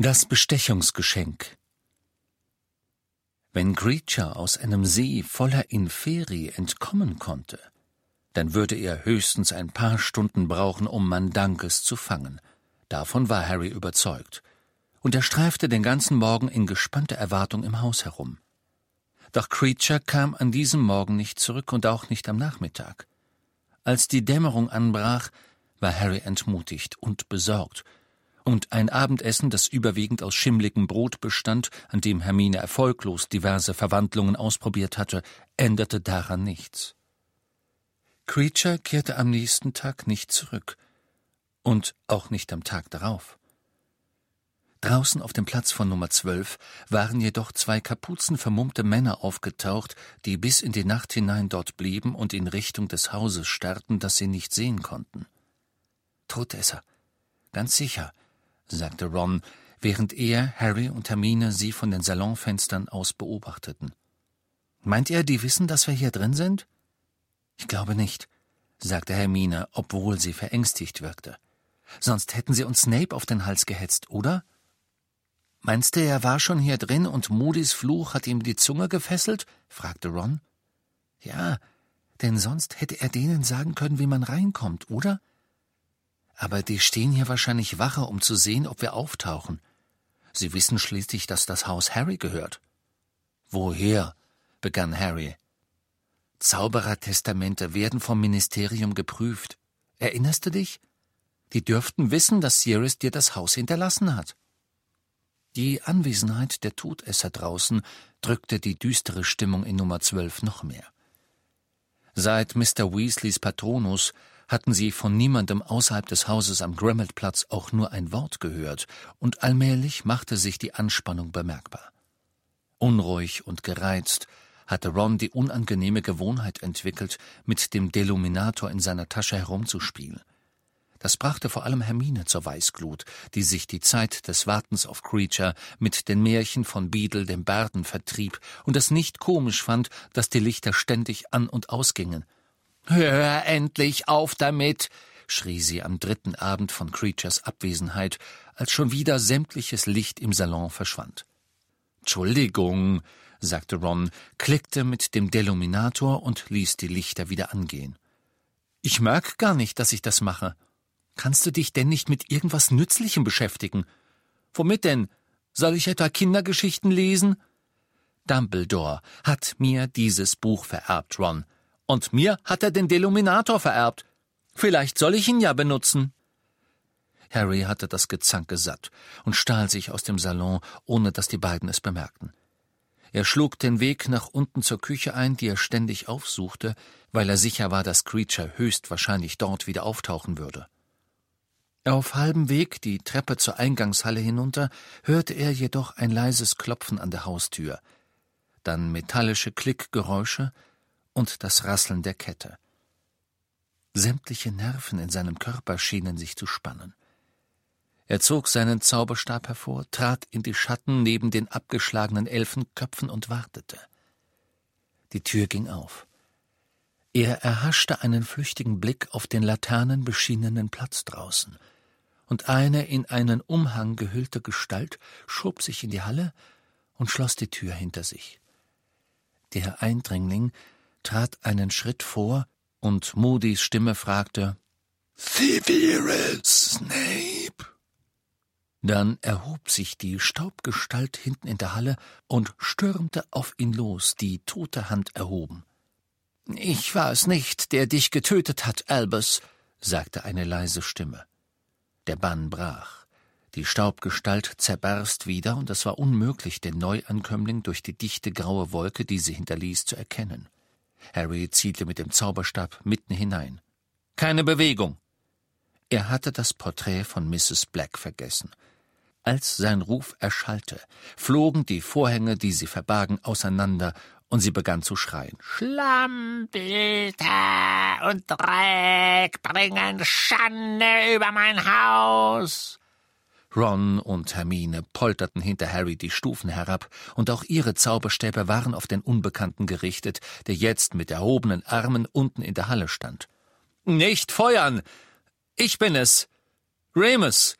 Das Bestechungsgeschenk Wenn Creature aus einem See voller Inferi entkommen konnte, dann würde er höchstens ein paar Stunden brauchen, um Mandankes zu fangen. Davon war Harry überzeugt. Und er streifte den ganzen Morgen in gespannter Erwartung im Haus herum. Doch Creature kam an diesem Morgen nicht zurück und auch nicht am Nachmittag. Als die Dämmerung anbrach, war Harry entmutigt und besorgt und ein Abendessen, das überwiegend aus schimmligem Brot bestand, an dem Hermine erfolglos diverse Verwandlungen ausprobiert hatte, änderte daran nichts. Creature kehrte am nächsten Tag nicht zurück und auch nicht am Tag darauf. Draußen auf dem Platz von Nummer 12 waren jedoch zwei kapuzenvermummte Männer aufgetaucht, die bis in die Nacht hinein dort blieben und in Richtung des Hauses starrten, das sie nicht sehen konnten. Todesser, ganz sicher, sagte Ron, während er, Harry und Hermine sie von den Salonfenstern aus beobachteten. Meint ihr, die wissen, dass wir hier drin sind? Ich glaube nicht, sagte Hermine, obwohl sie verängstigt wirkte. Sonst hätten sie uns Snape auf den Hals gehetzt, oder? Meinst du, er war schon hier drin und Moody's Fluch hat ihm die Zunge gefesselt? fragte Ron. Ja, denn sonst hätte er denen sagen können, wie man reinkommt, oder? Aber die stehen hier wahrscheinlich Wache, um zu sehen, ob wir auftauchen. Sie wissen schließlich, dass das Haus Harry gehört. Woher? begann Harry. Zauberertestamente werden vom Ministerium geprüft. Erinnerst du dich? Die dürften wissen, dass Sirius dir das Haus hinterlassen hat. Die Anwesenheit der Todesser draußen drückte die düstere Stimmung in Nummer zwölf noch mehr. Seit Mr. Weasleys Patronus hatten sie von niemandem außerhalb des Hauses am Grimmelplatz auch nur ein Wort gehört, und allmählich machte sich die Anspannung bemerkbar. Unruhig und gereizt hatte Ron die unangenehme Gewohnheit entwickelt, mit dem Deluminator in seiner Tasche herumzuspielen. Das brachte vor allem Hermine zur Weißglut, die sich die Zeit des Wartens auf Creature mit den Märchen von Beadle dem Barden vertrieb und es nicht komisch fand, dass die Lichter ständig an und ausgingen. Hör endlich auf damit, schrie sie am dritten Abend von Creatures Abwesenheit, als schon wieder sämtliches Licht im Salon verschwand. Entschuldigung, sagte Ron, klickte mit dem Deluminator und ließ die Lichter wieder angehen. Ich merk gar nicht, dass ich das mache. Kannst du dich denn nicht mit irgendwas Nützlichem beschäftigen? Womit denn? Soll ich etwa Kindergeschichten lesen? Dumbledore hat mir dieses Buch vererbt, Ron. Und mir hat er den Deluminator vererbt. Vielleicht soll ich ihn ja benutzen. Harry hatte das Gezanke satt und stahl sich aus dem Salon, ohne dass die beiden es bemerkten. Er schlug den Weg nach unten zur Küche ein, die er ständig aufsuchte, weil er sicher war, dass Creature höchstwahrscheinlich dort wieder auftauchen würde. Auf halbem Weg die Treppe zur Eingangshalle hinunter hörte er jedoch ein leises Klopfen an der Haustür, dann metallische Klickgeräusche, und das Rasseln der Kette. Sämtliche Nerven in seinem Körper schienen sich zu spannen. Er zog seinen Zauberstab hervor, trat in die Schatten neben den abgeschlagenen Elfenköpfen und wartete. Die Tür ging auf. Er erhaschte einen flüchtigen Blick auf den laternenbeschienenen Platz draußen, und eine in einen Umhang gehüllte Gestalt schob sich in die Halle und schloss die Tür hinter sich. Der Eindringling trat einen Schritt vor, und Moody's Stimme fragte Severus Snape. Dann erhob sich die Staubgestalt hinten in der Halle und stürmte auf ihn los, die tote Hand erhoben. Ich war es nicht, der dich getötet hat, Albus, sagte eine leise Stimme. Der Bann brach. Die Staubgestalt zerbarst wieder, und es war unmöglich, den Neuankömmling durch die dichte graue Wolke, die sie hinterließ, zu erkennen. Harry zielte mit dem Zauberstab mitten hinein. Keine Bewegung. Er hatte das Porträt von Mrs. Black vergessen. Als sein Ruf erschallte, flogen die Vorhänge, die sie verbargen, auseinander, und sie begann zu schreien. Schlammbilder und Dreck bringen Schande über mein Haus. Ron und Hermine polterten hinter Harry die Stufen herab, und auch ihre Zauberstäbe waren auf den Unbekannten gerichtet, der jetzt mit erhobenen Armen unten in der Halle stand. Nicht feuern! Ich bin es! Remus!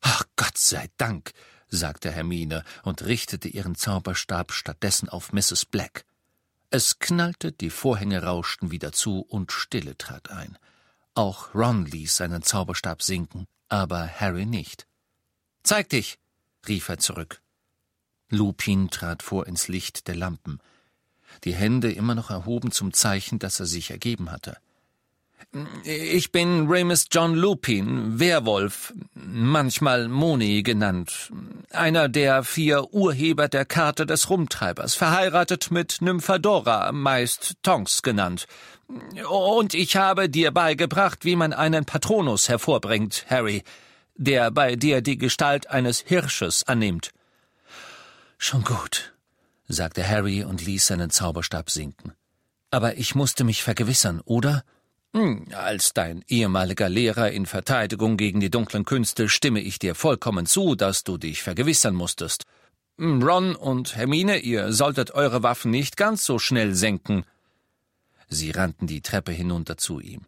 Ach Gott sei Dank, sagte Hermine und richtete ihren Zauberstab stattdessen auf Mrs. Black. Es knallte, die Vorhänge rauschten wieder zu und Stille trat ein. Auch Ron ließ seinen Zauberstab sinken, aber Harry nicht. Zeig dich, rief er zurück. Lupin trat vor ins Licht der Lampen, die Hände immer noch erhoben zum Zeichen, dass er sich ergeben hatte. Ich bin Remus John Lupin, Werwolf, manchmal Moni genannt, einer der vier Urheber der Karte des Rumtreibers, verheiratet mit Nymphadora, meist Tonks genannt. Und ich habe dir beigebracht, wie man einen Patronus hervorbringt, Harry, der bei dir die Gestalt eines Hirsches annimmt. Schon gut, sagte Harry und ließ seinen Zauberstab sinken. Aber ich musste mich vergewissern, oder? Hm, als dein ehemaliger Lehrer in Verteidigung gegen die dunklen Künste stimme ich dir vollkommen zu, dass du dich vergewissern musstest. Hm, Ron und Hermine, ihr solltet eure Waffen nicht ganz so schnell senken. Sie rannten die Treppe hinunter zu ihm.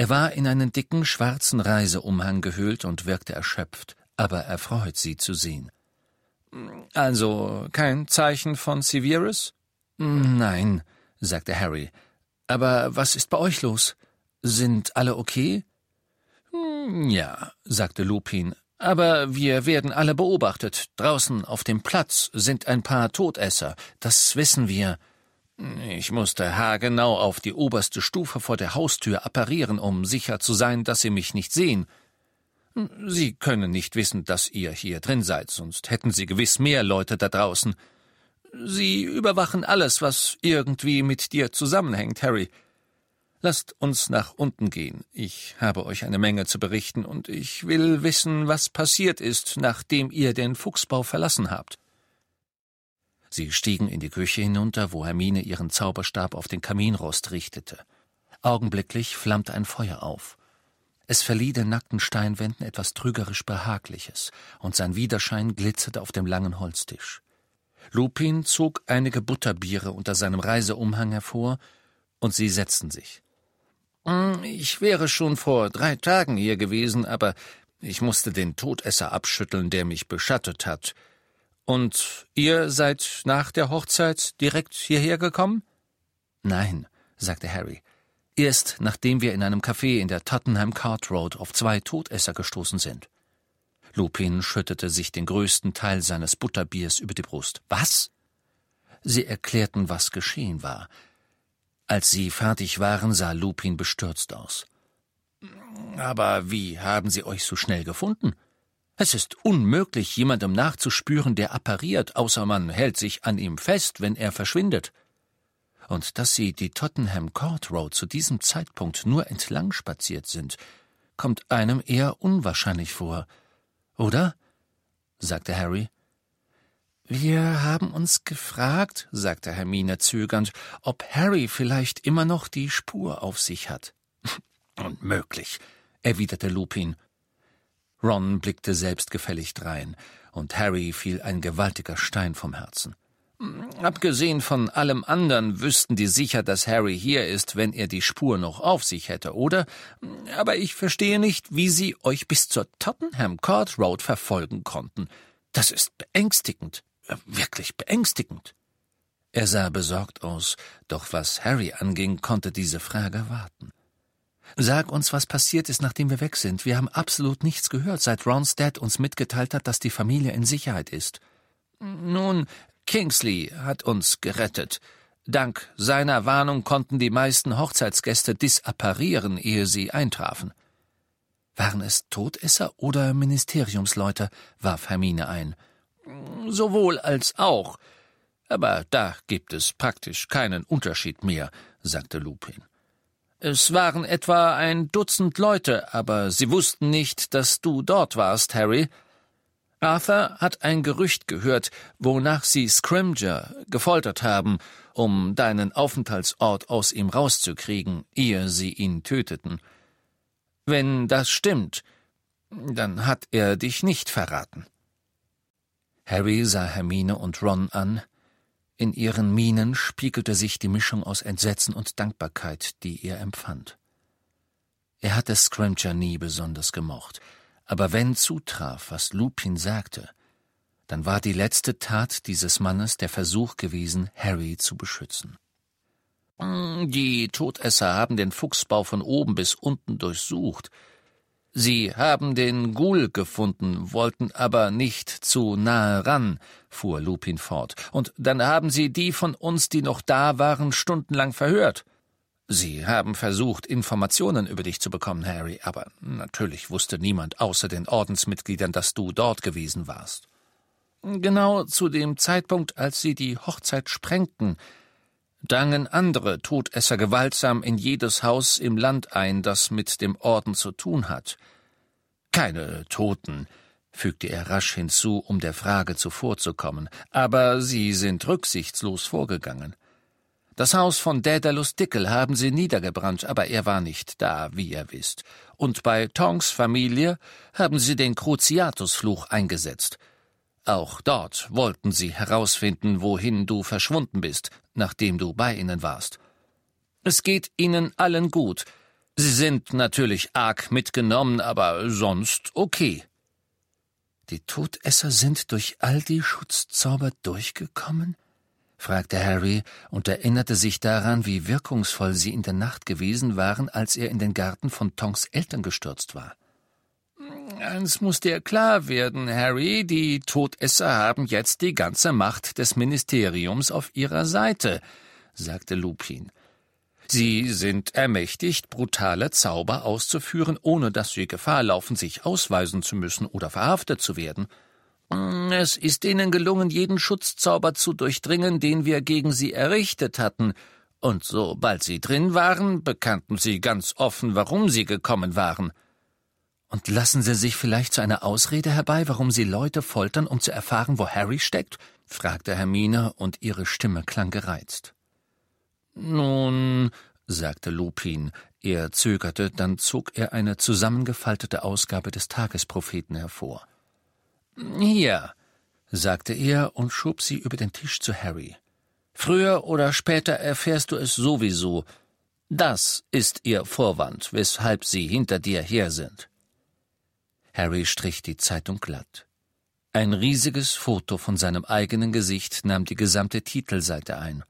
Er war in einen dicken schwarzen Reiseumhang gehüllt und wirkte erschöpft, aber erfreut, sie zu sehen. Also kein Zeichen von Severus? Nein, sagte Harry. Aber was ist bei euch los? Sind alle okay? Ja, sagte Lupin, aber wir werden alle beobachtet. Draußen auf dem Platz sind ein paar Todesser, das wissen wir. Ich musste haargenau auf die oberste Stufe vor der Haustür apparieren, um sicher zu sein, dass Sie mich nicht sehen. Sie können nicht wissen, dass ihr hier drin seid, sonst hätten Sie gewiss mehr Leute da draußen. Sie überwachen alles, was irgendwie mit dir zusammenhängt, Harry. Lasst uns nach unten gehen. Ich habe euch eine Menge zu berichten, und ich will wissen, was passiert ist, nachdem ihr den Fuchsbau verlassen habt. Sie stiegen in die Küche hinunter, wo Hermine ihren Zauberstab auf den Kaminrost richtete. Augenblicklich flammte ein Feuer auf. Es verlieh den nackten Steinwänden etwas trügerisch Behagliches, und sein Widerschein glitzerte auf dem langen Holztisch. Lupin zog einige Butterbiere unter seinem Reiseumhang hervor, und sie setzten sich. Hm, ich wäre schon vor drei Tagen hier gewesen, aber ich musste den Todesser abschütteln, der mich beschattet hat. Und ihr seid nach der Hochzeit direkt hierher gekommen? Nein, sagte Harry. Erst nachdem wir in einem Café in der Tottenham Cart Road auf zwei Todesser gestoßen sind. Lupin schüttete sich den größten Teil seines Butterbiers über die Brust. Was? Sie erklärten, was geschehen war. Als sie fertig waren, sah Lupin bestürzt aus. Aber wie haben Sie euch so schnell gefunden? Es ist unmöglich, jemandem nachzuspüren, der appariert, außer man hält sich an ihm fest, wenn er verschwindet. Und dass Sie die Tottenham Court Road zu diesem Zeitpunkt nur entlang spaziert sind, kommt einem eher unwahrscheinlich vor. Oder? sagte Harry. Wir haben uns gefragt, sagte Hermine zögernd, ob Harry vielleicht immer noch die Spur auf sich hat. Unmöglich, erwiderte Lupin. Ron blickte selbstgefällig drein, und Harry fiel ein gewaltiger Stein vom Herzen. Abgesehen von allem anderen wüssten die sicher, dass Harry hier ist, wenn er die Spur noch auf sich hätte, oder? Aber ich verstehe nicht, wie sie euch bis zur Tottenham Court Road verfolgen konnten. Das ist beängstigend, wirklich beängstigend. Er sah besorgt aus, doch was Harry anging, konnte diese Frage warten. Sag uns, was passiert ist, nachdem wir weg sind. Wir haben absolut nichts gehört, seit Ron's Dad uns mitgeteilt hat, dass die Familie in Sicherheit ist. Nun, Kingsley hat uns gerettet. Dank seiner Warnung konnten die meisten Hochzeitsgäste disapparieren, ehe sie eintrafen. Waren es Todesser oder Ministeriumsleute? warf Hermine ein. Sowohl als auch. Aber da gibt es praktisch keinen Unterschied mehr, sagte Lupin. Es waren etwa ein Dutzend Leute, aber sie wussten nicht, dass du dort warst, Harry. Arthur hat ein Gerücht gehört, wonach sie Scrimger gefoltert haben, um deinen Aufenthaltsort aus ihm rauszukriegen, ehe sie ihn töteten. Wenn das stimmt, dann hat er dich nicht verraten. Harry sah Hermine und Ron an. In ihren Mienen spiegelte sich die Mischung aus Entsetzen und Dankbarkeit, die er empfand. Er hatte Scrimger nie besonders gemocht, Aber wenn zutraf, was Lupin sagte, dann war die letzte Tat dieses Mannes der Versuch gewesen, Harry zu beschützen. Die Todesser haben den Fuchsbau von oben bis unten durchsucht. Sie haben den Ghoul gefunden, wollten aber nicht zu nahe ran, fuhr Lupin fort, und dann haben sie die von uns, die noch da waren, stundenlang verhört. Sie haben versucht, Informationen über dich zu bekommen, Harry, aber natürlich wusste niemand außer den Ordensmitgliedern, dass du dort gewesen warst. Genau zu dem Zeitpunkt, als sie die Hochzeit sprengten, drangen andere Todesser gewaltsam in jedes Haus im Land ein, das mit dem Orden zu tun hat. Keine Toten, fügte er rasch hinzu, um der Frage zuvorzukommen, aber sie sind rücksichtslos vorgegangen. Das Haus von Daedalus Dickel haben sie niedergebrannt, aber er war nicht da, wie ihr wisst. Und bei Tongs Familie haben sie den Cruciatusfluch eingesetzt. Auch dort wollten sie herausfinden, wohin du verschwunden bist, nachdem du bei ihnen warst. Es geht ihnen allen gut. Sie sind natürlich arg mitgenommen, aber sonst okay. Die Todesser sind durch all die Schutzzauber durchgekommen? fragte Harry und erinnerte sich daran, wie wirkungsvoll sie in der Nacht gewesen waren, als er in den Garten von Tonks Eltern gestürzt war. Eins muss dir klar werden, Harry, die Todesser haben jetzt die ganze Macht des Ministeriums auf ihrer Seite, sagte Lupin. Sie sind ermächtigt, brutale Zauber auszuführen, ohne dass sie Gefahr laufen, sich ausweisen zu müssen oder verhaftet zu werden. Es ist ihnen gelungen, jeden Schutzzauber zu durchdringen, den wir gegen sie errichtet hatten, und sobald sie drin waren, bekannten sie ganz offen, warum sie gekommen waren. Und lassen Sie sich vielleicht zu einer Ausrede herbei, warum Sie Leute foltern, um zu erfahren, wo Harry steckt? fragte Hermine, und ihre Stimme klang gereizt. Nun, sagte Lupin, er zögerte, dann zog er eine zusammengefaltete Ausgabe des Tagespropheten hervor. Hier, sagte er und schob sie über den Tisch zu Harry. Früher oder später erfährst du es sowieso. Das ist ihr Vorwand, weshalb sie hinter dir her sind. Harry strich die Zeitung glatt. Ein riesiges Foto von seinem eigenen Gesicht nahm die gesamte Titelseite ein.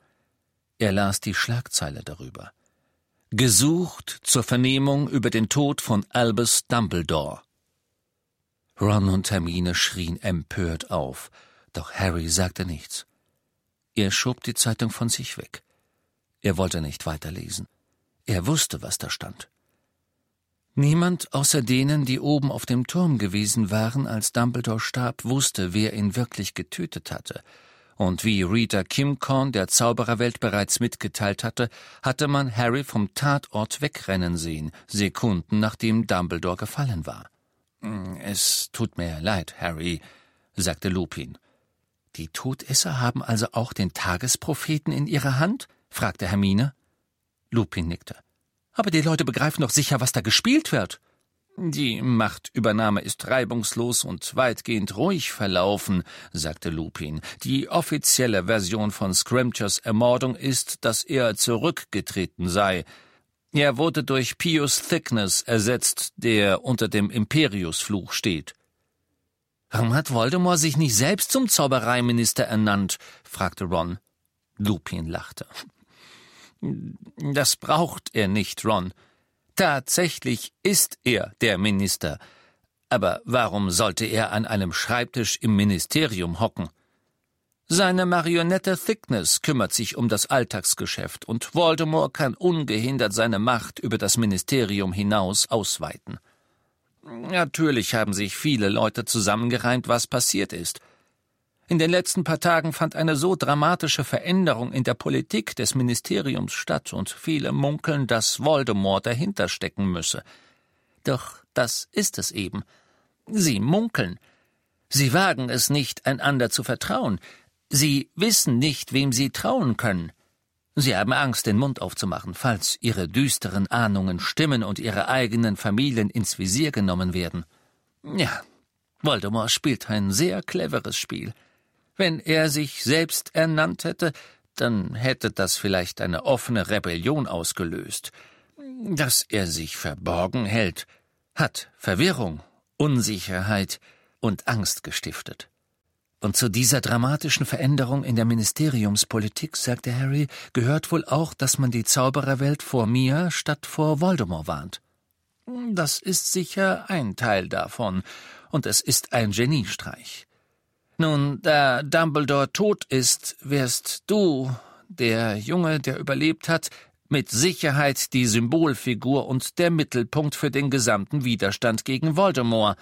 Er las die Schlagzeile darüber. Gesucht zur Vernehmung über den Tod von Albus Dumbledore. Ron und Hermine schrien empört auf, doch Harry sagte nichts. Er schob die Zeitung von sich weg. Er wollte nicht weiterlesen. Er wusste, was da stand. Niemand außer denen, die oben auf dem Turm gewesen waren, als Dumbledore starb, wusste, wer ihn wirklich getötet hatte. Und wie Rita Kimcorn der Zaubererwelt bereits mitgeteilt hatte, hatte man Harry vom Tatort wegrennen sehen, Sekunden nachdem Dumbledore gefallen war. Hm, es tut mir leid, Harry, sagte Lupin. Die Todesser haben also auch den Tagespropheten in ihrer Hand? fragte Hermine. Lupin nickte. Aber die Leute begreifen doch sicher, was da gespielt wird. Die Machtübernahme ist reibungslos und weitgehend ruhig verlaufen, sagte Lupin. Die offizielle Version von Scrimgers Ermordung ist, dass er zurückgetreten sei. Er wurde durch Pius Thickness ersetzt, der unter dem Imperiusfluch steht. Warum hat Voldemort sich nicht selbst zum Zaubereiminister ernannt? fragte Ron. Lupin lachte. Das braucht er nicht, Ron. Tatsächlich ist er der Minister. Aber warum sollte er an einem Schreibtisch im Ministerium hocken? Seine Marionette Thickness kümmert sich um das Alltagsgeschäft, und Voldemort kann ungehindert seine Macht über das Ministerium hinaus ausweiten. Natürlich haben sich viele Leute zusammengereimt, was passiert ist. In den letzten paar Tagen fand eine so dramatische Veränderung in der Politik des Ministeriums statt, und viele munkeln, dass Voldemort dahinter stecken müsse. Doch das ist es eben. Sie munkeln. Sie wagen es nicht, einander zu vertrauen. Sie wissen nicht, wem Sie trauen können. Sie haben Angst, den Mund aufzumachen, falls Ihre düsteren Ahnungen stimmen und Ihre eigenen Familien ins Visier genommen werden. Ja, Voldemort spielt ein sehr cleveres Spiel. Wenn er sich selbst ernannt hätte, dann hätte das vielleicht eine offene Rebellion ausgelöst. Dass er sich verborgen hält, hat Verwirrung Unsicherheit und Angst gestiftet. Und zu dieser dramatischen Veränderung in der Ministeriumspolitik, sagte Harry, gehört wohl auch, dass man die Zaubererwelt vor mir statt vor Voldemort warnt. Das ist sicher ein Teil davon, und es ist ein Geniestreich. Nun, da Dumbledore tot ist, wirst du, der Junge, der überlebt hat, mit Sicherheit die Symbolfigur und der Mittelpunkt für den gesamten Widerstand gegen Voldemort.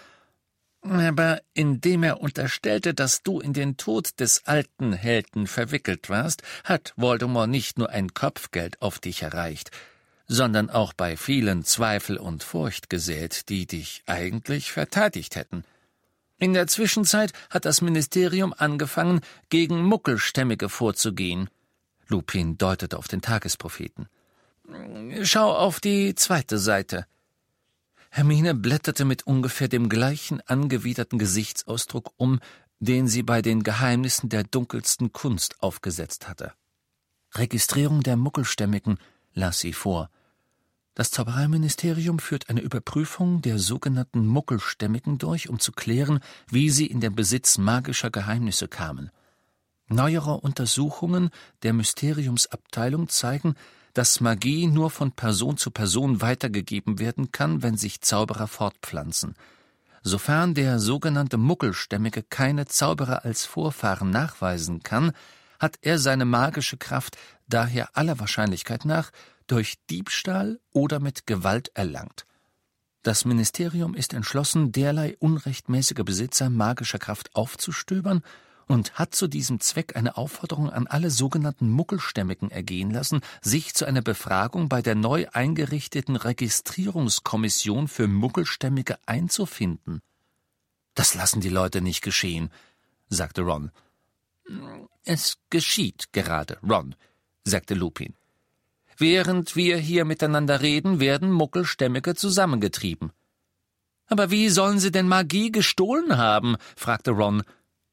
Aber indem er unterstellte, dass du in den Tod des alten Helden verwickelt warst, hat Voldemort nicht nur ein Kopfgeld auf dich erreicht, sondern auch bei vielen Zweifel und Furcht gesät, die dich eigentlich verteidigt hätten. In der Zwischenzeit hat das Ministerium angefangen, gegen Muckelstämmige vorzugehen. Lupin deutete auf den Tagespropheten. Schau auf die zweite Seite. Hermine blätterte mit ungefähr dem gleichen angewiderten Gesichtsausdruck um, den sie bei den Geheimnissen der dunkelsten Kunst aufgesetzt hatte. Registrierung der Muckelstämmigen las sie vor. Das Zaubereiministerium führt eine Überprüfung der sogenannten Muckelstämmigen durch, um zu klären, wie sie in den Besitz magischer Geheimnisse kamen. Neuere Untersuchungen der Mysteriumsabteilung zeigen, dass Magie nur von Person zu Person weitergegeben werden kann, wenn sich Zauberer fortpflanzen. Sofern der sogenannte Muckelstämmige keine Zauberer als Vorfahren nachweisen kann, hat er seine magische Kraft daher aller Wahrscheinlichkeit nach durch Diebstahl oder mit Gewalt erlangt. Das Ministerium ist entschlossen, derlei unrechtmäßige Besitzer magischer Kraft aufzustöbern und hat zu diesem Zweck eine Aufforderung an alle sogenannten Muggelstämmigen ergehen lassen, sich zu einer Befragung bei der neu eingerichteten Registrierungskommission für Muggelstämmige einzufinden. Das lassen die Leute nicht geschehen, sagte Ron. Es geschieht gerade, Ron, sagte Lupin. Während wir hier miteinander reden, werden Muckelstämmige zusammengetrieben. Aber wie sollen sie denn Magie gestohlen haben? fragte Ron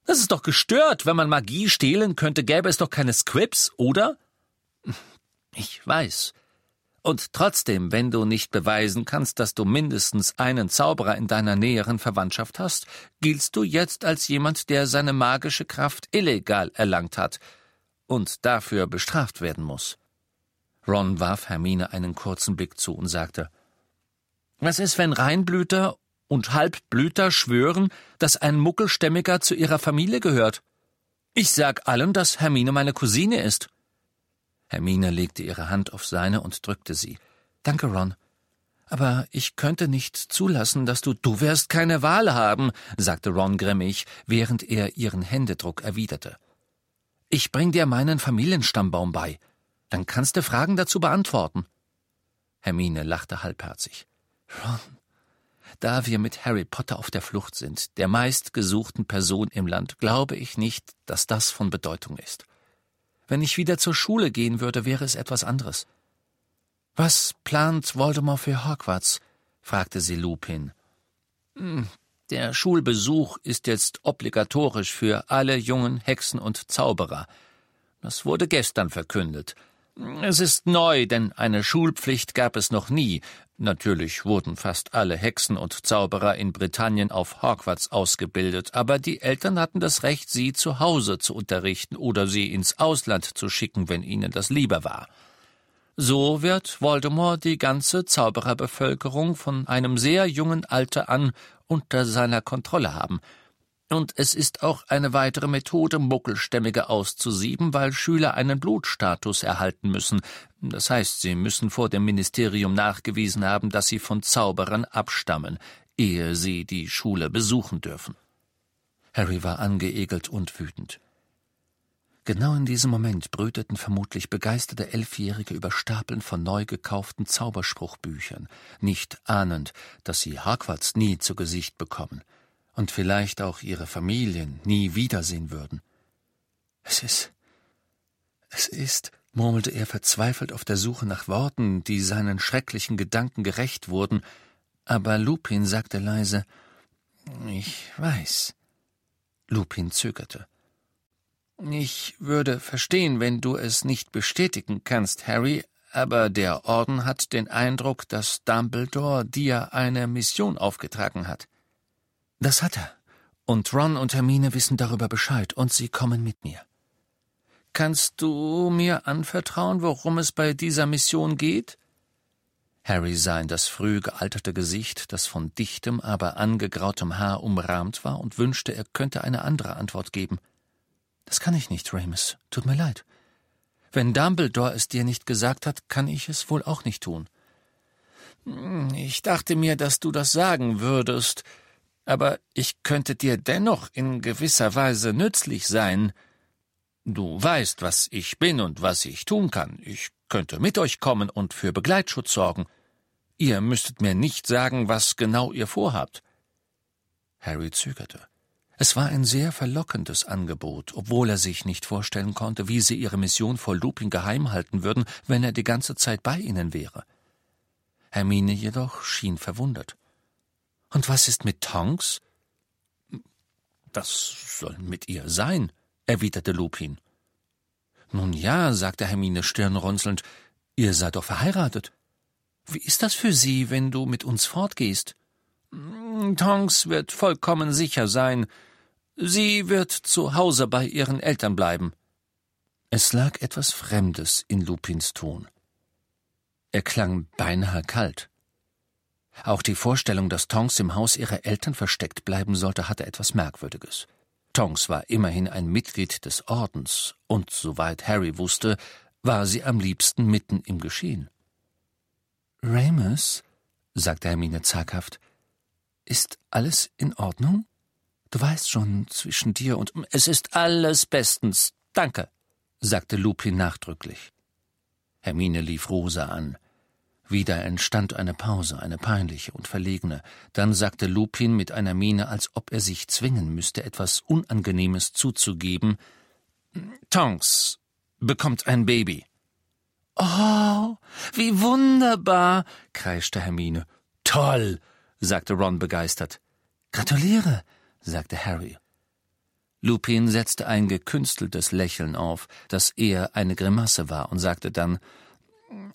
das ist doch gestört. Wenn man Magie stehlen könnte, gäbe es doch keine Scripts, oder? Ich weiß. Und trotzdem, wenn du nicht beweisen kannst, dass du mindestens einen Zauberer in deiner näheren Verwandtschaft hast, giltst du jetzt als jemand, der seine magische Kraft illegal erlangt hat und dafür bestraft werden muss. Ron warf Hermine einen kurzen Blick zu und sagte Was ist, wenn Reinblüter und Halbblüter schwören, dass ein Muckelstämmiger zu ihrer Familie gehört. Ich sag allen, dass Hermine meine Cousine ist. Hermine legte ihre Hand auf seine und drückte sie. Danke, Ron. Aber ich könnte nicht zulassen, dass du. Du wirst keine Wahl haben, sagte Ron grimmig, während er ihren Händedruck erwiderte. Ich bring dir meinen Familienstammbaum bei. Dann kannst du Fragen dazu beantworten. Hermine lachte halbherzig. Ron, da wir mit Harry Potter auf der Flucht sind, der meistgesuchten Person im Land, glaube ich nicht, dass das von Bedeutung ist. Wenn ich wieder zur Schule gehen würde, wäre es etwas anderes. Was plant Voldemort für Hogwarts? fragte sie Lupin. Hm, der Schulbesuch ist jetzt obligatorisch für alle jungen Hexen und Zauberer. Das wurde gestern verkündet. Es ist neu, denn eine Schulpflicht gab es noch nie, Natürlich wurden fast alle Hexen und Zauberer in Britannien auf Hogwarts ausgebildet, aber die Eltern hatten das Recht, sie zu Hause zu unterrichten oder sie ins Ausland zu schicken, wenn ihnen das lieber war. So wird Voldemort die ganze Zaubererbevölkerung von einem sehr jungen Alter an unter seiner Kontrolle haben, und es ist auch eine weitere Methode, Muckelstämmige auszusieben, weil Schüler einen Blutstatus erhalten müssen. Das heißt, sie müssen vor dem Ministerium nachgewiesen haben, dass sie von Zauberern abstammen, ehe sie die Schule besuchen dürfen. Harry war angeekelt und wütend. Genau in diesem Moment brüteten vermutlich begeisterte Elfjährige über Stapeln von neu gekauften Zauberspruchbüchern, nicht ahnend, dass sie Hogwarts nie zu Gesicht bekommen – und vielleicht auch ihre Familien nie wiedersehen würden. Es ist. Es ist, murmelte er verzweifelt auf der Suche nach Worten, die seinen schrecklichen Gedanken gerecht wurden, aber Lupin sagte leise Ich weiß. Lupin zögerte. Ich würde verstehen, wenn du es nicht bestätigen kannst, Harry, aber der Orden hat den Eindruck, dass Dumbledore dir eine Mission aufgetragen hat. Das hat er. Und Ron und Hermine wissen darüber Bescheid und sie kommen mit mir. Kannst du mir anvertrauen, worum es bei dieser Mission geht? Harry sah in das früh gealterte Gesicht, das von dichtem, aber angegrautem Haar umrahmt war, und wünschte, er könnte eine andere Antwort geben. Das kann ich nicht, Ramus. Tut mir leid. Wenn Dumbledore es dir nicht gesagt hat, kann ich es wohl auch nicht tun. Ich dachte mir, dass du das sagen würdest, aber ich könnte dir dennoch in gewisser Weise nützlich sein. Du weißt, was ich bin und was ich tun kann. Ich könnte mit euch kommen und für Begleitschutz sorgen. Ihr müsstet mir nicht sagen, was genau ihr vorhabt. Harry zögerte. Es war ein sehr verlockendes Angebot, obwohl er sich nicht vorstellen konnte, wie sie ihre Mission vor Lupin geheim halten würden, wenn er die ganze Zeit bei ihnen wäre. Hermine jedoch schien verwundert. Und was ist mit Tonks? Das soll mit ihr sein, erwiderte Lupin. Nun ja, sagte Hermine stirnrunzelnd, ihr seid doch verheiratet. Wie ist das für sie, wenn du mit uns fortgehst? Tonks wird vollkommen sicher sein. Sie wird zu Hause bei ihren Eltern bleiben. Es lag etwas Fremdes in Lupins Ton. Er klang beinahe kalt. Auch die Vorstellung, dass Tonks im Haus ihrer Eltern versteckt bleiben sollte, hatte etwas Merkwürdiges. Tonks war immerhin ein Mitglied des Ordens, und soweit Harry wusste, war sie am liebsten mitten im Geschehen. Ramus, sagte Hermine zaghaft, ist alles in Ordnung? Du weißt schon, zwischen dir und es ist alles bestens, danke, sagte Lupin nachdrücklich. Hermine lief Rosa an. Wieder entstand eine Pause, eine peinliche und verlegene. Dann sagte Lupin mit einer Miene, als ob er sich zwingen müsste, etwas Unangenehmes zuzugeben: Tonks bekommt ein Baby. Oh, wie wunderbar, kreischte Hermine. Toll, sagte Ron begeistert. Gratuliere, sagte Harry. Lupin setzte ein gekünsteltes Lächeln auf, das eher eine Grimasse war, und sagte dann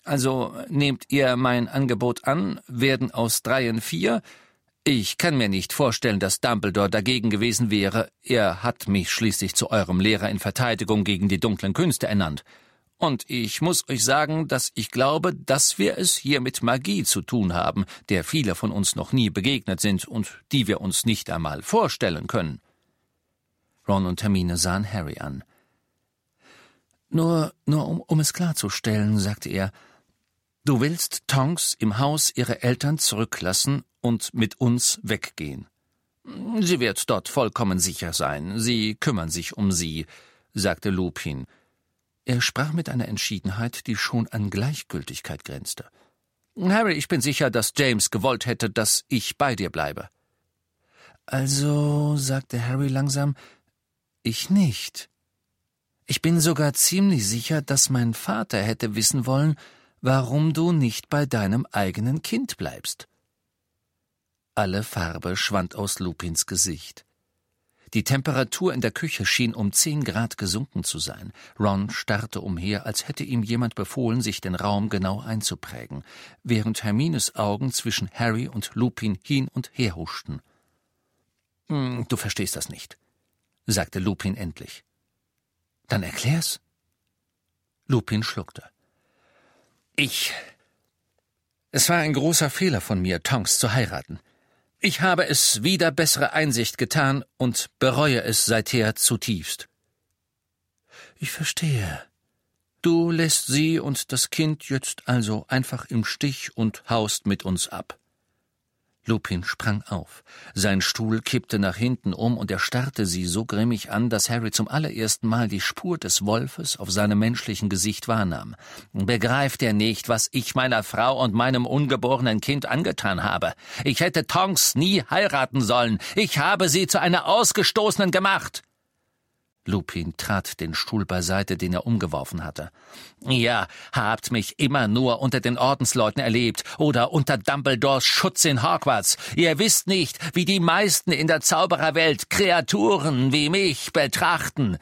Also nehmt ihr mein Angebot an, werden aus dreien vier? Ich kann mir nicht vorstellen, dass Dumbledore dagegen gewesen wäre. Er hat mich schließlich zu eurem Lehrer in Verteidigung gegen die dunklen Künste ernannt. Und ich muss euch sagen, dass ich glaube, dass wir es hier mit Magie zu tun haben, der viele von uns noch nie begegnet sind und die wir uns nicht einmal vorstellen können. Ron und Hermine sahen Harry an. Nur, nur um, um es klarzustellen, sagte er, du willst Tonks im Haus ihrer Eltern zurücklassen und mit uns weggehen. Sie wird dort vollkommen sicher sein. Sie kümmern sich um sie, sagte Lupin. Er sprach mit einer Entschiedenheit, die schon an Gleichgültigkeit grenzte. Harry, ich bin sicher, dass James gewollt hätte, dass ich bei dir bleibe. Also, sagte Harry langsam, ich nicht. Ich bin sogar ziemlich sicher, dass mein Vater hätte wissen wollen, warum du nicht bei deinem eigenen Kind bleibst. Alle Farbe schwand aus Lupins Gesicht. Die Temperatur in der Küche schien um zehn Grad gesunken zu sein. Ron starrte umher, als hätte ihm jemand befohlen, sich den Raum genau einzuprägen, während Hermines Augen zwischen Harry und Lupin hin und her huschten. Hm, du verstehst das nicht, sagte Lupin endlich. Dann erklär's. Lupin schluckte. Ich. Es war ein großer Fehler von mir, Tonks zu heiraten. Ich habe es wieder bessere Einsicht getan und bereue es seither zutiefst. Ich verstehe. Du lässt sie und das Kind jetzt also einfach im Stich und haust mit uns ab. Lupin sprang auf. Sein Stuhl kippte nach hinten um und er starrte sie so grimmig an, dass Harry zum allerersten Mal die Spur des Wolfes auf seinem menschlichen Gesicht wahrnahm. Begreift er nicht, was ich meiner Frau und meinem ungeborenen Kind angetan habe? Ich hätte Tonks nie heiraten sollen. Ich habe sie zu einer Ausgestoßenen gemacht. Lupin trat den Stuhl beiseite, den er umgeworfen hatte. Ihr habt mich immer nur unter den Ordensleuten erlebt oder unter Dumbledores Schutz in Hogwarts. Ihr wisst nicht, wie die meisten in der Zaubererwelt Kreaturen wie mich betrachten.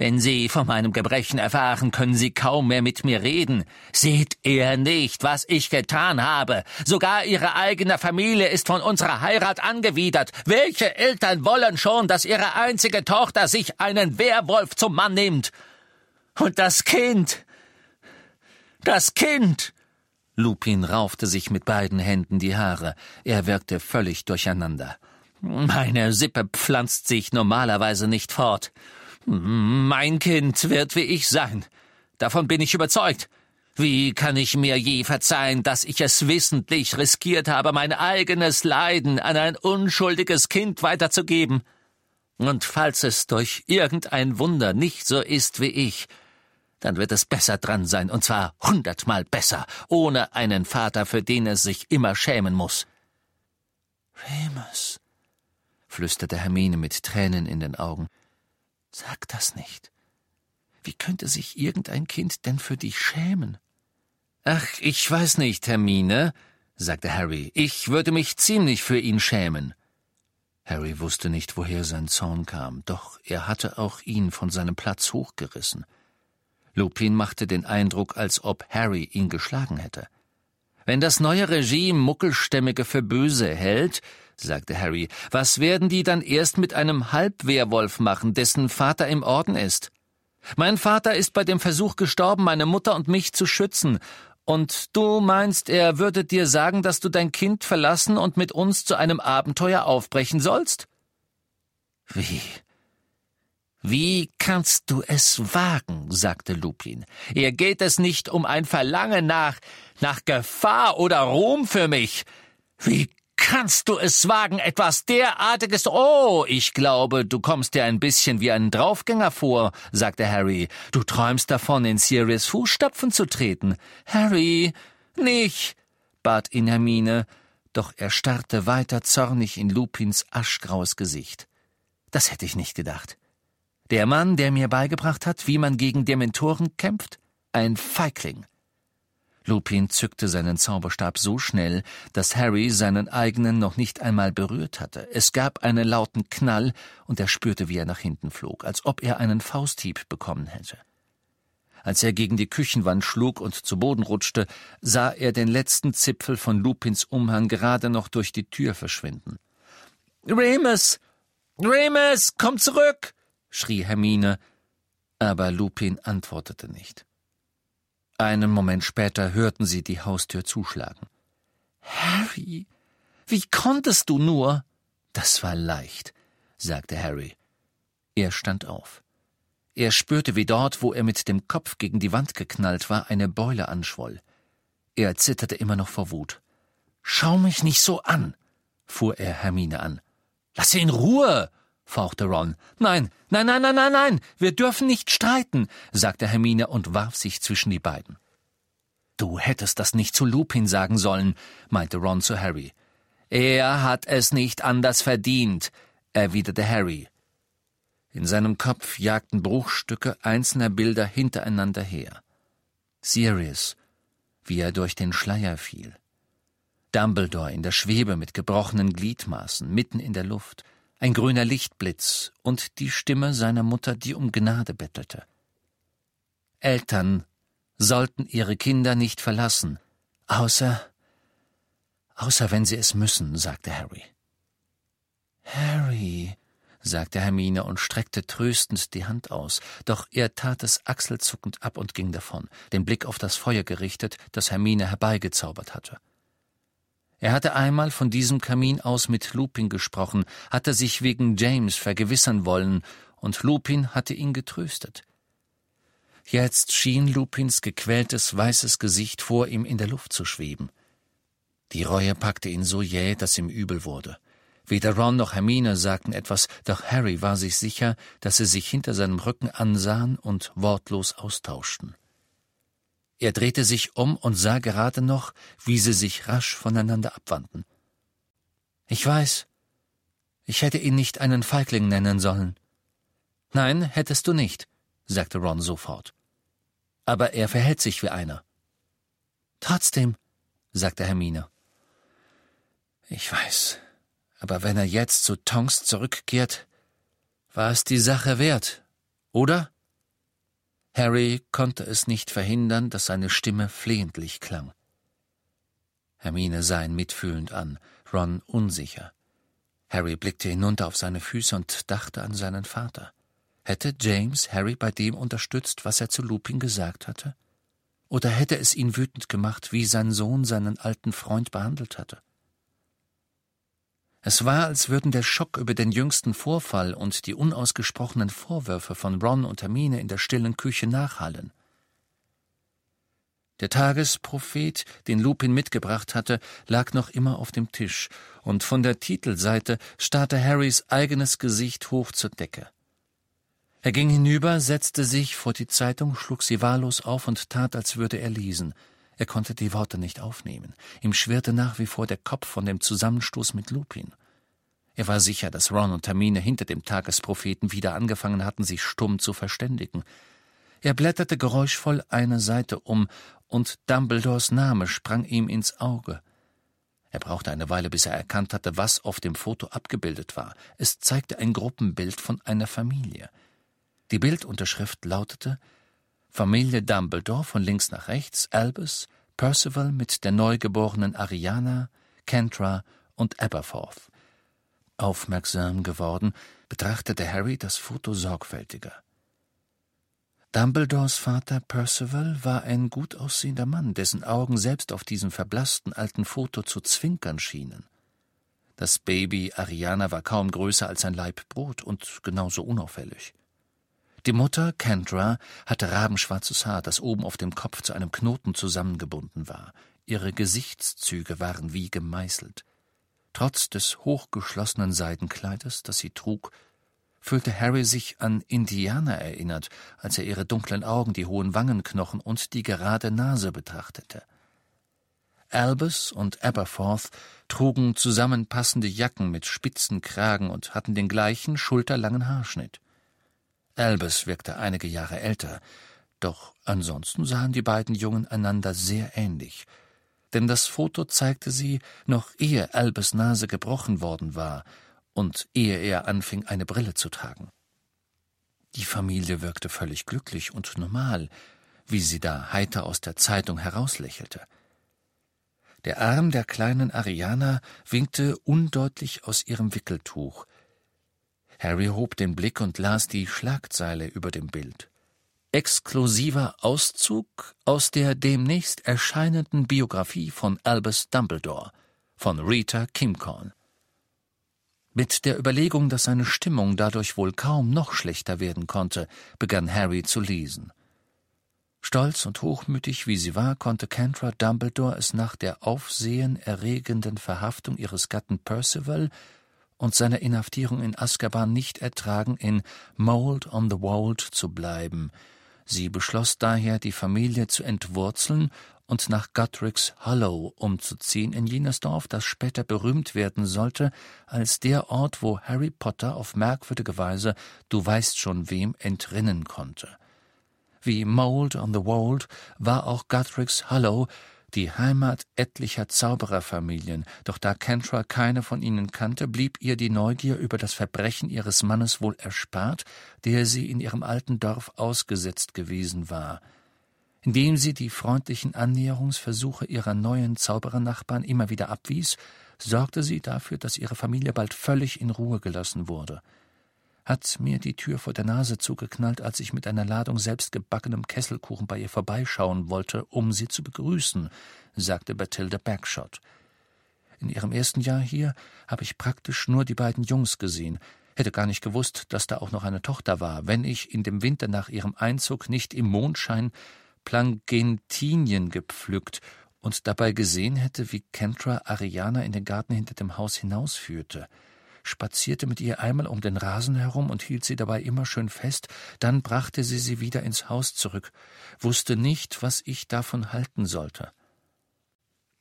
Wenn Sie von meinem Gebrechen erfahren, können Sie kaum mehr mit mir reden. Seht ihr nicht, was ich getan habe? Sogar Ihre eigene Familie ist von unserer Heirat angewidert. Welche Eltern wollen schon, dass ihre einzige Tochter sich einen Werwolf zum Mann nimmt? Und das Kind. Das Kind. Lupin raufte sich mit beiden Händen die Haare. Er wirkte völlig durcheinander. Meine Sippe pflanzt sich normalerweise nicht fort. Mein Kind wird wie ich sein. Davon bin ich überzeugt. Wie kann ich mir je verzeihen, dass ich es wissentlich riskiert habe, mein eigenes Leiden an ein unschuldiges Kind weiterzugeben? Und falls es durch irgendein Wunder nicht so ist wie ich, dann wird es besser dran sein, und zwar hundertmal besser, ohne einen Vater, für den es sich immer schämen muss. Remus, flüsterte Hermine mit Tränen in den Augen. Sag das nicht. Wie könnte sich irgendein Kind denn für dich schämen? Ach, ich weiß nicht, Hermine, sagte Harry. Ich würde mich ziemlich für ihn schämen. Harry wusste nicht, woher sein Zorn kam, doch er hatte auch ihn von seinem Platz hochgerissen. Lupin machte den Eindruck, als ob Harry ihn geschlagen hätte. Wenn das neue Regime Muckelstämmige für böse hält, sagte Harry, was werden die dann erst mit einem Halbwehrwolf machen, dessen Vater im Orden ist? Mein Vater ist bei dem Versuch gestorben, meine Mutter und mich zu schützen, und du meinst, er würde dir sagen, dass du dein Kind verlassen und mit uns zu einem Abenteuer aufbrechen sollst? Wie? Wie kannst du es wagen? sagte Lupin. Ihr geht es nicht um ein Verlangen nach, nach Gefahr oder Ruhm für mich. Wie kannst du es wagen, etwas derartiges? Oh, ich glaube, du kommst dir ein bisschen wie ein Draufgänger vor, sagte Harry. Du träumst davon, in Sirius Fußstapfen zu treten. Harry, nicht, bat ihn Hermine, doch er starrte weiter zornig in Lupins aschgraues Gesicht. Das hätte ich nicht gedacht. Der Mann, der mir beigebracht hat, wie man gegen Dementoren kämpft? Ein Feigling. Lupin zückte seinen Zauberstab so schnell, dass Harry seinen eigenen noch nicht einmal berührt hatte. Es gab einen lauten Knall, und er spürte, wie er nach hinten flog, als ob er einen Fausthieb bekommen hätte. Als er gegen die Küchenwand schlug und zu Boden rutschte, sah er den letzten Zipfel von Lupins Umhang gerade noch durch die Tür verschwinden. Remus! Remus, komm zurück! schrie Hermine, aber Lupin antwortete nicht. Einen Moment später hörten sie die Haustür zuschlagen. Harry, wie konntest du nur? Das war leicht, sagte Harry. Er stand auf. Er spürte, wie dort, wo er mit dem Kopf gegen die Wand geknallt war, eine Beule anschwoll. Er zitterte immer noch vor Wut. Schau mich nicht so an, fuhr er Hermine an. Lass sie in Ruhe, fauchte Ron. Nein, nein, nein, nein, nein, nein, wir dürfen nicht streiten, sagte Hermine und warf sich zwischen die beiden. Du hättest das nicht zu Lupin sagen sollen, meinte Ron zu Harry. Er hat es nicht anders verdient, erwiderte Harry. In seinem Kopf jagten Bruchstücke einzelner Bilder hintereinander her. Sirius, wie er durch den Schleier fiel. Dumbledore in der Schwebe mit gebrochenen Gliedmaßen, mitten in der Luft, ein grüner Lichtblitz und die Stimme seiner Mutter, die um Gnade bettelte. Eltern sollten ihre Kinder nicht verlassen, außer außer wenn sie es müssen, sagte Harry. Harry, sagte Hermine und streckte tröstend die Hand aus, doch er tat es achselzuckend ab und ging davon, den Blick auf das Feuer gerichtet, das Hermine herbeigezaubert hatte. Er hatte einmal von diesem Kamin aus mit Lupin gesprochen, hatte sich wegen James vergewissern wollen, und Lupin hatte ihn getröstet. Jetzt schien Lupins gequältes weißes Gesicht vor ihm in der Luft zu schweben. Die Reue packte ihn so jäh, dass ihm übel wurde. Weder Ron noch Hermine sagten etwas, doch Harry war sich sicher, dass sie sich hinter seinem Rücken ansahen und wortlos austauschten. Er drehte sich um und sah gerade noch, wie sie sich rasch voneinander abwandten. Ich weiß, ich hätte ihn nicht einen Feigling nennen sollen. Nein, hättest du nicht, sagte Ron sofort. Aber er verhält sich wie einer. Trotzdem, sagte Hermine. Ich weiß, aber wenn er jetzt zu Tonks zurückkehrt, war es die Sache wert, oder? Harry konnte es nicht verhindern, dass seine Stimme flehentlich klang. Hermine sah ihn mitfühlend an, Ron unsicher. Harry blickte hinunter auf seine Füße und dachte an seinen Vater. Hätte James Harry bei dem unterstützt, was er zu Lupin gesagt hatte? Oder hätte es ihn wütend gemacht, wie sein Sohn seinen alten Freund behandelt hatte? Es war, als würden der Schock über den jüngsten Vorfall und die unausgesprochenen Vorwürfe von Ron und Hermine in der stillen Küche nachhallen. Der Tagesprophet, den Lupin mitgebracht hatte, lag noch immer auf dem Tisch, und von der Titelseite starrte Harrys eigenes Gesicht hoch zur Decke. Er ging hinüber, setzte sich vor die Zeitung, schlug sie wahllos auf und tat, als würde er lesen. Er konnte die Worte nicht aufnehmen. Ihm schwirrte nach wie vor der Kopf von dem Zusammenstoß mit Lupin. Er war sicher, dass Ron und Hermine hinter dem Tagespropheten wieder angefangen hatten, sich stumm zu verständigen. Er blätterte geräuschvoll eine Seite um, und Dumbledores Name sprang ihm ins Auge. Er brauchte eine Weile, bis er erkannt hatte, was auf dem Foto abgebildet war. Es zeigte ein Gruppenbild von einer Familie. Die Bildunterschrift lautete Familie Dumbledore von links nach rechts, Albus, Percival mit der neugeborenen Ariana, Kentra und Aberforth. Aufmerksam geworden, betrachtete Harry das Foto sorgfältiger. Dumbledores Vater Percival war ein gut aussehender Mann, dessen Augen selbst auf diesem verblassten alten Foto zu zwinkern schienen. Das Baby Ariana war kaum größer als ein Laib Brot und genauso unauffällig. Die Mutter, Kendra, hatte rabenschwarzes Haar, das oben auf dem Kopf zu einem Knoten zusammengebunden war. Ihre Gesichtszüge waren wie gemeißelt. Trotz des hochgeschlossenen Seidenkleides, das sie trug, fühlte Harry sich an Indianer erinnert, als er ihre dunklen Augen, die hohen Wangenknochen und die gerade Nase betrachtete. Albus und Aberforth trugen zusammenpassende Jacken mit spitzen Kragen und hatten den gleichen schulterlangen Haarschnitt. Albus wirkte einige Jahre älter, doch ansonsten sahen die beiden Jungen einander sehr ähnlich, denn das Foto zeigte sie, noch ehe Albus Nase gebrochen worden war und ehe er anfing, eine Brille zu tragen. Die Familie wirkte völlig glücklich und normal, wie sie da heiter aus der Zeitung herauslächelte. Der Arm der kleinen Ariana winkte undeutlich aus ihrem Wickeltuch, Harry hob den Blick und las die Schlagzeile über dem Bild. Exklusiver Auszug aus der demnächst erscheinenden Biografie von Albus Dumbledore von Rita Kimcorn. Mit der Überlegung, dass seine Stimmung dadurch wohl kaum noch schlechter werden konnte, begann Harry zu lesen. Stolz und hochmütig wie sie war, konnte Cantra Dumbledore es nach der aufsehenerregenden Verhaftung ihres Gatten Percival und seiner Inhaftierung in Azkaban nicht ertragen, in Mold on the Wold zu bleiben. Sie beschloss daher, die Familie zu entwurzeln und nach Guttricks Hollow umzuziehen, in jenes Dorf, das später berühmt werden sollte, als der Ort, wo Harry Potter auf merkwürdige Weise, du weißt schon wem, entrinnen konnte. Wie Mold on the Wold war auch Guttricks Hollow die Heimat etlicher Zaubererfamilien, doch da Cantra keine von ihnen kannte, blieb ihr die Neugier über das Verbrechen ihres Mannes wohl erspart, der sie in ihrem alten Dorf ausgesetzt gewesen war. Indem sie die freundlichen Annäherungsversuche ihrer neuen Zauberernachbarn immer wieder abwies, sorgte sie dafür, dass ihre Familie bald völlig in Ruhe gelassen wurde hat mir die Tür vor der Nase zugeknallt, als ich mit einer Ladung selbstgebackenem Kesselkuchen bei ihr vorbeischauen wollte, um sie zu begrüßen, sagte Bathilda Backshot. In ihrem ersten Jahr hier habe ich praktisch nur die beiden Jungs gesehen, hätte gar nicht gewusst, dass da auch noch eine Tochter war, wenn ich in dem Winter nach ihrem Einzug nicht im Mondschein Plangentinien gepflückt und dabei gesehen hätte, wie Kentra Ariana in den Garten hinter dem Haus hinausführte spazierte mit ihr einmal um den Rasen herum und hielt sie dabei immer schön fest, dann brachte sie sie wieder ins Haus zurück, wusste nicht, was ich davon halten sollte.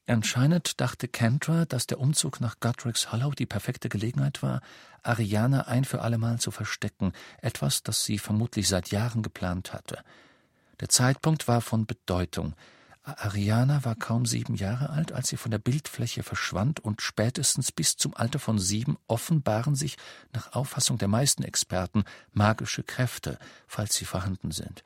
Anscheinend dachte Kendra, dass der Umzug nach Guttricks Hollow die perfekte Gelegenheit war, Ariana ein für allemal zu verstecken, etwas, das sie vermutlich seit Jahren geplant hatte. Der Zeitpunkt war von Bedeutung, Ariana war kaum sieben Jahre alt, als sie von der Bildfläche verschwand, und spätestens bis zum Alter von sieben offenbaren sich, nach Auffassung der meisten Experten, magische Kräfte, falls sie vorhanden sind.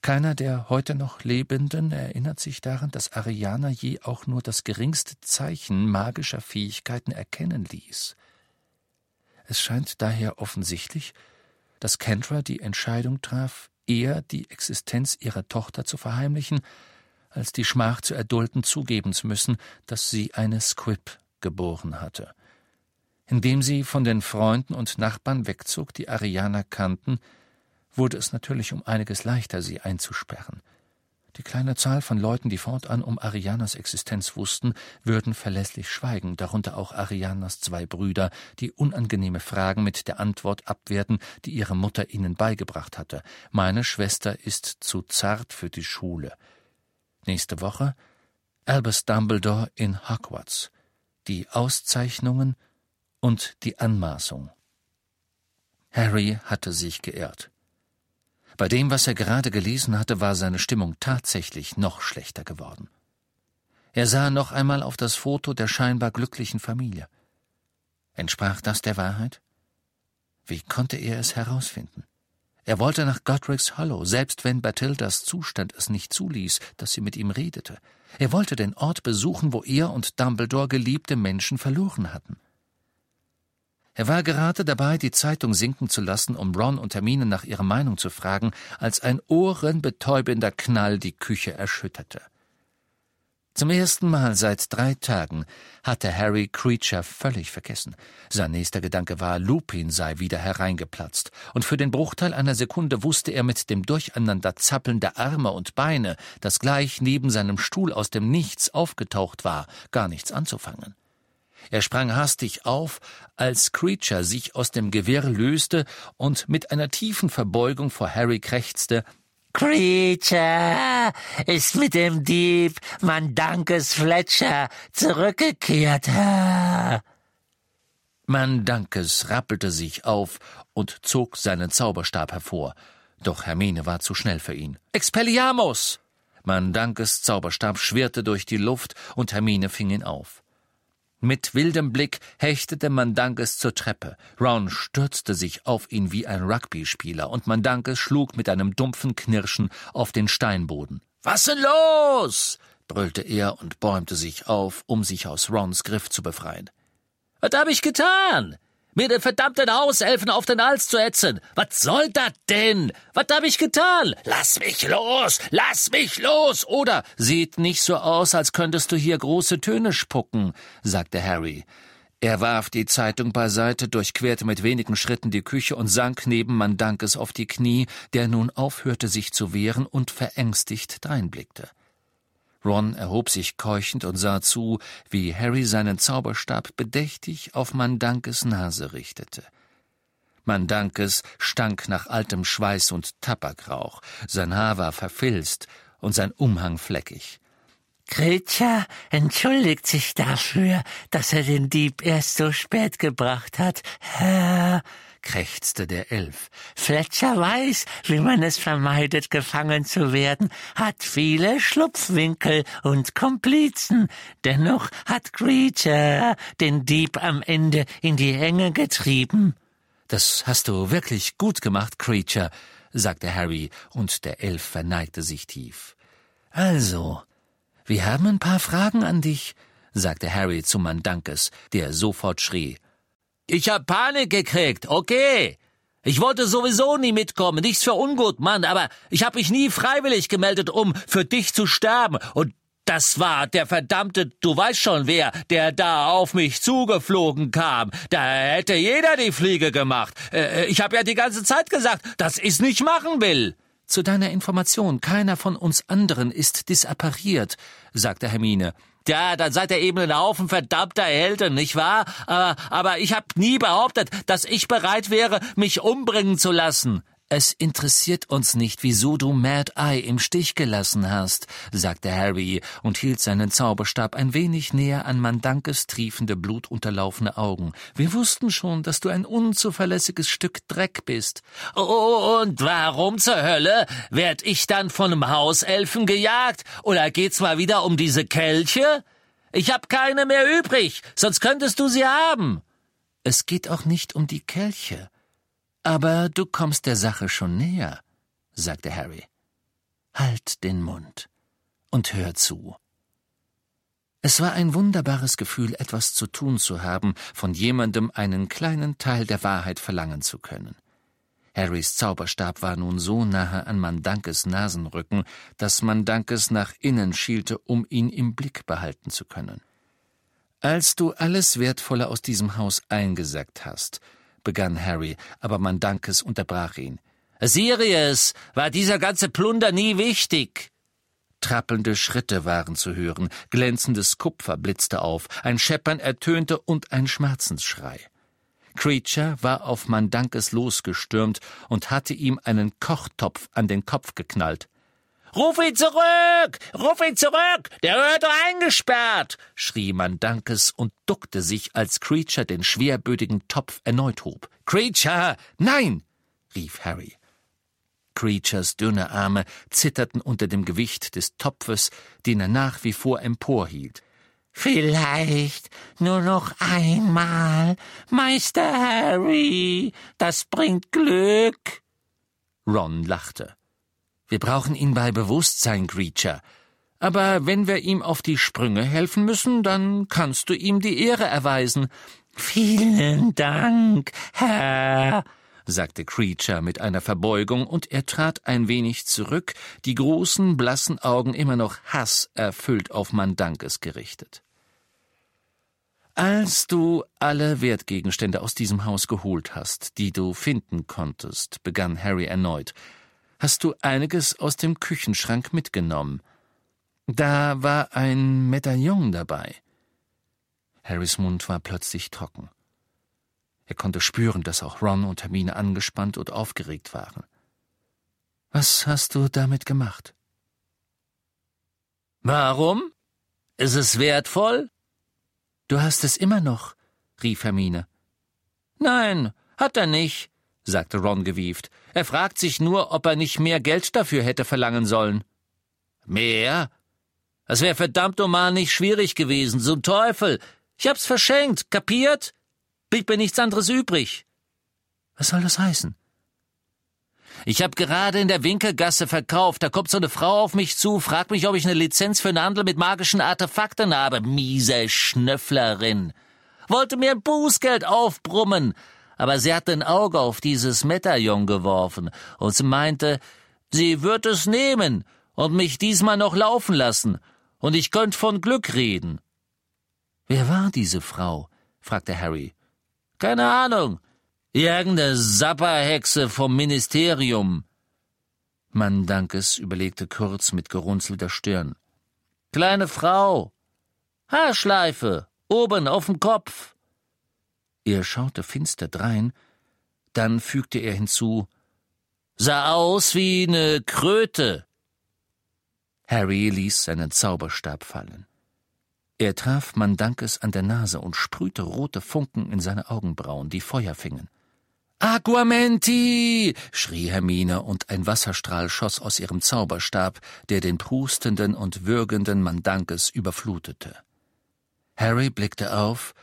Keiner der heute noch Lebenden erinnert sich daran, dass Ariana je auch nur das geringste Zeichen magischer Fähigkeiten erkennen ließ. Es scheint daher offensichtlich, dass Kendra die Entscheidung traf, eher die Existenz ihrer Tochter zu verheimlichen, als die Schmach zu erdulden zugeben zu müssen, dass sie eine Squib geboren hatte. Indem sie von den Freunden und Nachbarn wegzog, die Ariana kannten, wurde es natürlich um einiges leichter, sie einzusperren. Die kleine Zahl von Leuten, die fortan um Arianas Existenz wussten, würden verlässlich schweigen, darunter auch Arianas zwei Brüder, die unangenehme Fragen mit der Antwort abwehrten, die ihre Mutter ihnen beigebracht hatte. Meine Schwester ist zu zart für die Schule. Nächste Woche Albus Dumbledore in Hogwarts. Die Auszeichnungen und die Anmaßung. Harry hatte sich geirrt. Bei dem, was er gerade gelesen hatte, war seine Stimmung tatsächlich noch schlechter geworden. Er sah noch einmal auf das Foto der scheinbar glücklichen Familie. Entsprach das der Wahrheit? Wie konnte er es herausfinden? Er wollte nach Godric's Hollow, selbst wenn Bathildas Zustand es nicht zuließ, dass sie mit ihm redete. Er wollte den Ort besuchen, wo er und Dumbledore geliebte Menschen verloren hatten. Er war gerade dabei, die Zeitung sinken zu lassen, um Ron und Hermine nach ihrer Meinung zu fragen, als ein ohrenbetäubender Knall die Küche erschütterte. Zum ersten Mal seit drei Tagen hatte Harry Creature völlig vergessen. Sein nächster Gedanke war, Lupin sei wieder hereingeplatzt, und für den Bruchteil einer Sekunde wusste er mit dem Durcheinander zappeln der Arme und Beine, das gleich neben seinem Stuhl aus dem Nichts aufgetaucht war, gar nichts anzufangen. Er sprang hastig auf, als Creature sich aus dem Gewirr löste und mit einer tiefen Verbeugung vor Harry krächzte Creature ist mit dem Dieb Mandankes Fletcher zurückgekehrt. Mandankes rappelte sich auf und zog seinen Zauberstab hervor. Doch Hermine war zu schnell für ihn. Expelliarmus! Mandankes Zauberstab schwirrte durch die Luft und Hermine fing ihn auf. Mit wildem Blick hechtete Mandankes zur Treppe. Ron stürzte sich auf ihn wie ein Rugbyspieler, und Mandankes schlug mit einem dumpfen Knirschen auf den Steinboden. Was denn los? brüllte er und bäumte sich auf, um sich aus Rons Griff zu befreien. Was hab ich getan? Mir den verdammten Hauselfen auf den Hals zu ätzen. Was soll das denn? Was hab ich getan? Lass mich los! Lass mich los! Oder sieht nicht so aus, als könntest du hier große Töne spucken, sagte Harry. Er warf die Zeitung beiseite, durchquerte mit wenigen Schritten die Küche und sank neben Mandankes auf die Knie, der nun aufhörte, sich zu wehren und verängstigt dreinblickte. Ron erhob sich keuchend und sah zu, wie Harry seinen Zauberstab bedächtig auf Mandankes Nase richtete. Mandankes stank nach altem Schweiß und Tabakrauch, sein Haar war verfilzt und sein Umhang fleckig. Gretja entschuldigt sich dafür, dass er den Dieb erst so spät gebracht hat, Herr, krächzte der Elf. Fletcher weiß, wie man es vermeidet, gefangen zu werden, hat viele Schlupfwinkel und Komplizen. Dennoch hat Creature den Dieb am Ende in die Enge getrieben. Das hast du wirklich gut gemacht, Creature, sagte Harry, und der Elf verneigte sich tief. Also, wir haben ein paar Fragen an dich, sagte Harry zu Mandankes, der sofort schrie. Ich hab Panik gekriegt, okay. Ich wollte sowieso nie mitkommen, nichts für ungut, Mann, aber ich hab mich nie freiwillig gemeldet, um für dich zu sterben. Und das war der verdammte, du weißt schon wer, der da auf mich zugeflogen kam. Da hätte jeder die Fliege gemacht. Äh, äh, ich hab ja die ganze Zeit gesagt, dass ich's nicht machen will. Zu deiner Information, keiner von uns anderen ist disappariert, sagte Hermine. Ja, dann seid ihr eben ein Haufen verdammter Helden, nicht wahr? Aber, aber ich hab nie behauptet, dass ich bereit wäre, mich umbringen zu lassen. Es interessiert uns nicht, wieso du Mad Eye im Stich gelassen hast, sagte Harry und hielt seinen Zauberstab ein wenig näher an Mandankes triefende, blutunterlaufene Augen. Wir wussten schon, dass du ein unzuverlässiges Stück Dreck bist. Oh, und warum zur Hölle werd ich dann von einem Hauselfen gejagt? Oder geht's mal wieder um diese Kelche? Ich hab keine mehr übrig, sonst könntest du sie haben. Es geht auch nicht um die Kelche. Aber du kommst der Sache schon näher, sagte Harry. Halt den Mund und hör zu. Es war ein wunderbares Gefühl, etwas zu tun zu haben, von jemandem einen kleinen Teil der Wahrheit verlangen zu können. Harrys Zauberstab war nun so nahe an Mandankes Nasenrücken, dass Mandankes nach innen schielte, um ihn im Blick behalten zu können. Als du alles Wertvolle aus diesem Haus eingesackt hast, begann Harry, aber Mandankes unterbrach ihn. Sirius, war dieser ganze Plunder nie wichtig? Trappelnde Schritte waren zu hören, glänzendes Kupfer blitzte auf, ein Scheppern ertönte und ein Schmerzensschrei. Creature war auf Mandankes losgestürmt und hatte ihm einen Kochtopf an den Kopf geknallt. Ruf ihn zurück! Ruf ihn zurück! Der wird eingesperrt! schrie Mandankes und duckte sich, als Creature den schwerbödigen Topf erneut hob. Creature! Nein! rief Harry. Creatures dünne Arme zitterten unter dem Gewicht des Topfes, den er nach wie vor emporhielt. Vielleicht nur noch einmal, Meister Harry, das bringt Glück. Ron lachte. Wir brauchen ihn bei Bewusstsein, Creature. Aber wenn wir ihm auf die Sprünge helfen müssen, dann kannst du ihm die Ehre erweisen. Vielen Dank, Herr, sagte Creature mit einer Verbeugung, und er trat ein wenig zurück, die großen, blassen Augen immer noch hasserfüllt auf Mandankes gerichtet. Als du alle Wertgegenstände aus diesem Haus geholt hast, die du finden konntest, begann Harry erneut, hast du einiges aus dem Küchenschrank mitgenommen. Da war ein Medaillon dabei. Harrys Mund war plötzlich trocken. Er konnte spüren, dass auch Ron und Hermine angespannt und aufgeregt waren. Was hast du damit gemacht? Warum? Ist es wertvoll? Du hast es immer noch, rief Hermine. Nein, hat er nicht, sagte Ron gewieft. Er fragt sich nur, ob er nicht mehr Geld dafür hätte verlangen sollen. Mehr? Das wäre verdammt normal nicht schwierig gewesen, zum Teufel. Ich hab's verschenkt, kapiert? Blieb mir nichts anderes übrig. Was soll das heißen? Ich hab gerade in der Winkelgasse verkauft. Da kommt so eine Frau auf mich zu, fragt mich, ob ich eine Lizenz für einen Handel mit magischen Artefakten habe. Miese Schnöfflerin. Wollte mir ein Bußgeld aufbrummen. Aber sie hat ein Auge auf dieses Medaillon geworfen und sie meinte, sie wird es nehmen und mich diesmal noch laufen lassen. Und ich könnt von Glück reden. Wer war diese Frau? fragte Harry. Keine Ahnung. Irgendeine Sapperhexe vom Ministerium. Mandankes überlegte kurz mit gerunzelter Stirn. Kleine Frau. Haarschleife. Oben auf dem Kopf. Er schaute finster drein, dann fügte er hinzu, sah aus wie ne Kröte. Harry ließ seinen Zauberstab fallen. Er traf Mandankes an der Nase und sprühte rote Funken in seine Augenbrauen, die Feuer fingen. Aquamenti! schrie Hermine, und ein Wasserstrahl schoss aus ihrem Zauberstab, der den prustenden und würgenden Mandankes überflutete. Harry blickte auf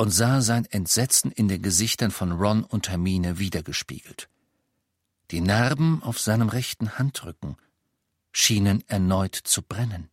und sah sein Entsetzen in den Gesichtern von Ron und Hermine wiedergespiegelt. Die Narben auf seinem rechten Handrücken schienen erneut zu brennen.